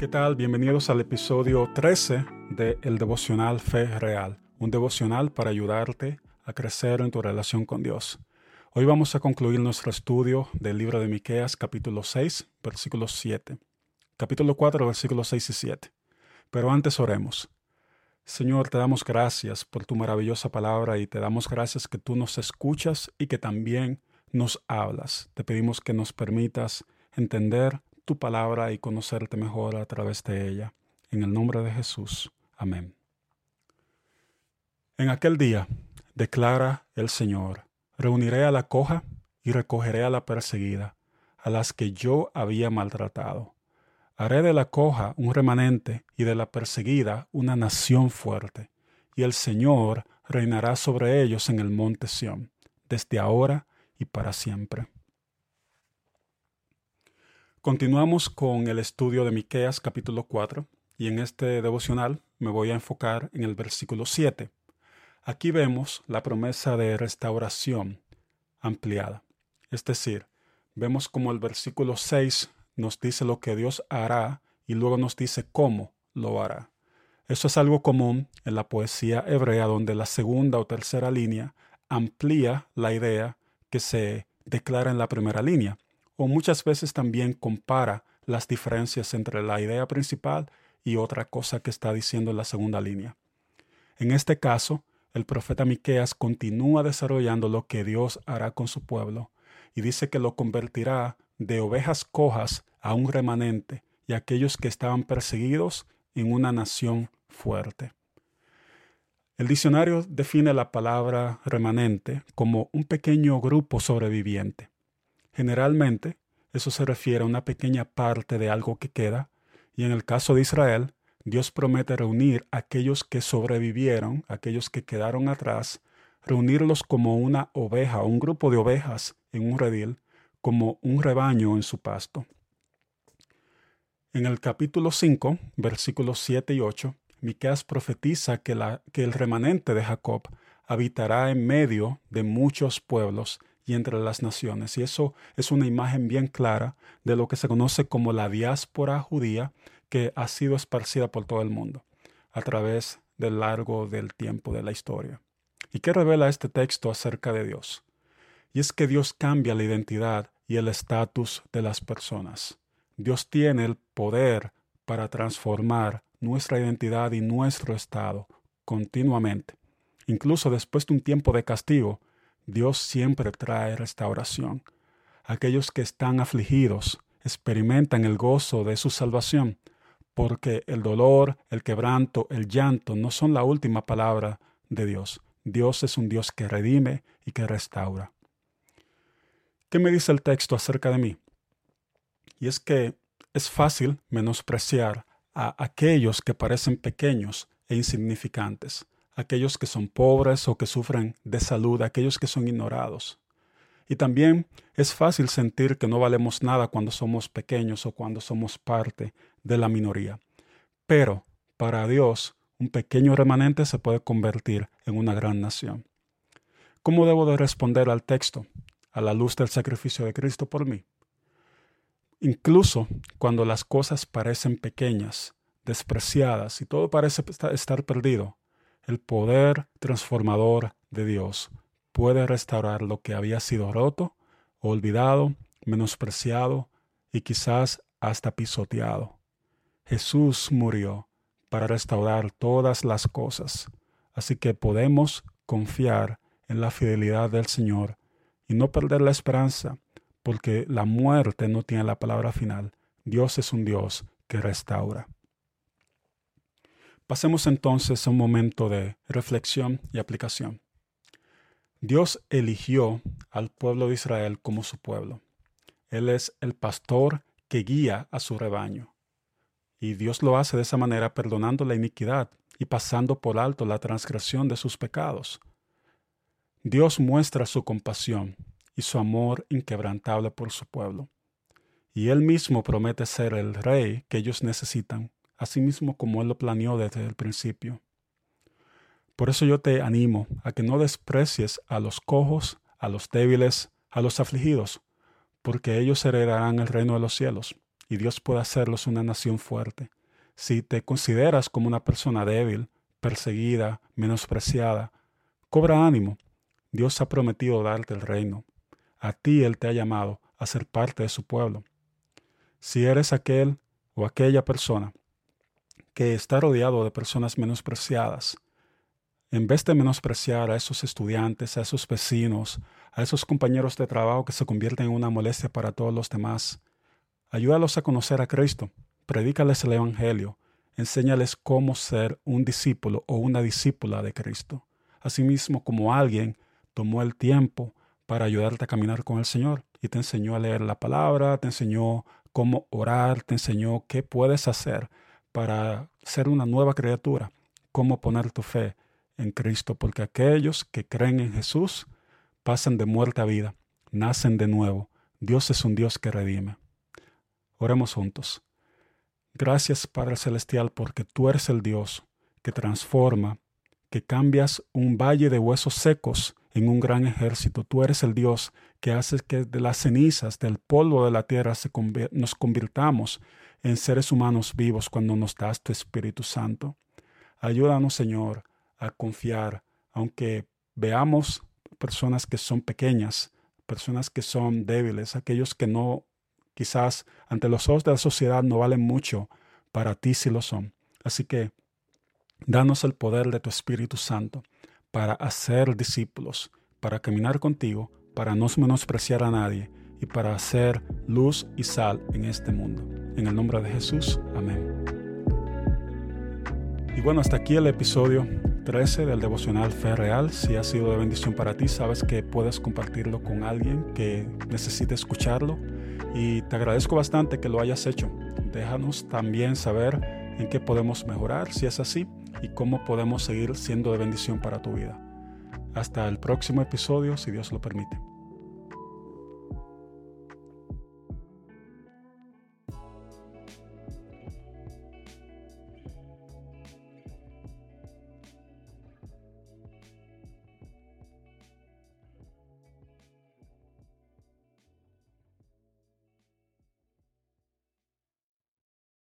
¿Qué tal? Bienvenidos al episodio 13 de El Devocional Fe Real, un devocional para ayudarte a crecer en tu relación con Dios. Hoy vamos a concluir nuestro estudio del libro de Miqueas capítulo 6, versículo 7. Capítulo 4, versículos 6 y 7. Pero antes oremos. Señor, te damos gracias por tu maravillosa palabra y te damos gracias que tú nos escuchas y que también nos hablas. Te pedimos que nos permitas entender tu palabra y conocerte mejor a través de ella. En el nombre de Jesús. Amén. En aquel día, declara el Señor, reuniré a la coja y recogeré a la perseguida, a las que yo había maltratado. Haré de la coja un remanente y de la perseguida una nación fuerte, y el Señor reinará sobre ellos en el monte Sión, desde ahora y para siempre. Continuamos con el estudio de Miqueas capítulo 4 y en este devocional me voy a enfocar en el versículo 7. Aquí vemos la promesa de restauración ampliada. Es decir, vemos como el versículo 6 nos dice lo que Dios hará y luego nos dice cómo lo hará. Eso es algo común en la poesía hebrea donde la segunda o tercera línea amplía la idea que se declara en la primera línea o muchas veces también compara las diferencias entre la idea principal y otra cosa que está diciendo en la segunda línea. En este caso, el profeta Miqueas continúa desarrollando lo que Dios hará con su pueblo y dice que lo convertirá de ovejas cojas a un remanente y aquellos que estaban perseguidos en una nación fuerte. El diccionario define la palabra remanente como un pequeño grupo sobreviviente. Generalmente, eso se refiere a una pequeña parte de algo que queda, y en el caso de Israel, Dios promete reunir a aquellos que sobrevivieron, aquellos que quedaron atrás, reunirlos como una oveja un grupo de ovejas en un redil, como un rebaño en su pasto. En el capítulo 5, versículos 7 y 8, Miqueas profetiza que el remanente de Jacob habitará en medio de muchos pueblos y entre las naciones. Y eso es una imagen bien clara de lo que se conoce como la diáspora judía que ha sido esparcida por todo el mundo a través del largo del tiempo de la historia. ¿Y qué revela este texto acerca de Dios? Y es que Dios cambia la identidad y el estatus de las personas. Dios tiene el poder para transformar nuestra identidad y nuestro estado continuamente. Incluso después de un tiempo de castigo, Dios siempre trae restauración. Aquellos que están afligidos experimentan el gozo de su salvación, porque el dolor, el quebranto, el llanto no son la última palabra de Dios. Dios es un Dios que redime y que restaura. ¿Qué me dice el texto acerca de mí? Y es que es fácil menospreciar a aquellos que parecen pequeños e insignificantes aquellos que son pobres o que sufren de salud, aquellos que son ignorados. Y también es fácil sentir que no valemos nada cuando somos pequeños o cuando somos parte de la minoría. Pero para Dios, un pequeño remanente se puede convertir en una gran nación. ¿Cómo debo de responder al texto a la luz del sacrificio de Cristo por mí? Incluso cuando las cosas parecen pequeñas, despreciadas y todo parece estar perdido, el poder transformador de Dios puede restaurar lo que había sido roto, olvidado, menospreciado y quizás hasta pisoteado. Jesús murió para restaurar todas las cosas, así que podemos confiar en la fidelidad del Señor y no perder la esperanza, porque la muerte no tiene la palabra final. Dios es un Dios que restaura. Pasemos entonces a un momento de reflexión y aplicación. Dios eligió al pueblo de Israel como su pueblo. Él es el pastor que guía a su rebaño. Y Dios lo hace de esa manera perdonando la iniquidad y pasando por alto la transgresión de sus pecados. Dios muestra su compasión y su amor inquebrantable por su pueblo. Y Él mismo promete ser el rey que ellos necesitan mismo como Él lo planeó desde el principio. Por eso yo te animo a que no desprecies a los cojos, a los débiles, a los afligidos, porque ellos heredarán el reino de los cielos. y Dios puede hacerlos una nación fuerte. Si te consideras como una persona débil, perseguida, menospreciada, cobra ánimo. Dios ha prometido darte el reino. A ti Él te ha llamado a ser parte de su pueblo. Si eres aquel o aquella persona que está rodeado de personas menospreciadas, en vez de menospreciar a esos estudiantes, a esos vecinos, a esos compañeros de trabajo que se convierten en una molestia para todos los demás, ayúdalos a conocer a Cristo, predícales el Evangelio, enséñales cómo ser un discípulo o una discípula de Cristo. Asimismo, como alguien tomó el tiempo para ayudarte a caminar con el Señor y te enseñó a leer la palabra, te enseñó cómo orar, te enseñó qué puedes hacer para ser una nueva criatura, cómo poner tu fe en Cristo, porque aquellos que creen en Jesús pasan de muerte a vida, nacen de nuevo. Dios es un Dios que redime. Oremos juntos. Gracias Padre Celestial porque tú eres el Dios que transforma, que cambias un valle de huesos secos en un gran ejército. Tú eres el Dios que haces que de las cenizas, del polvo de la tierra, nos convirtamos en seres humanos vivos cuando nos das tu Espíritu Santo. Ayúdanos, Señor, a confiar, aunque veamos personas que son pequeñas, personas que son débiles, aquellos que no, quizás ante los ojos de la sociedad no valen mucho, para ti sí lo son. Así que danos el poder de tu Espíritu Santo para hacer discípulos, para caminar contigo, para no menospreciar a nadie y para hacer luz y sal en este mundo. En el nombre de Jesús, amén. Y bueno, hasta aquí el episodio 13 del devocional Fe Real. Si ha sido de bendición para ti, sabes que puedes compartirlo con alguien que necesite escucharlo. Y te agradezco bastante que lo hayas hecho. Déjanos también saber en qué podemos mejorar, si es así, y cómo podemos seguir siendo de bendición para tu vida. Hasta el próximo episodio, si Dios lo permite.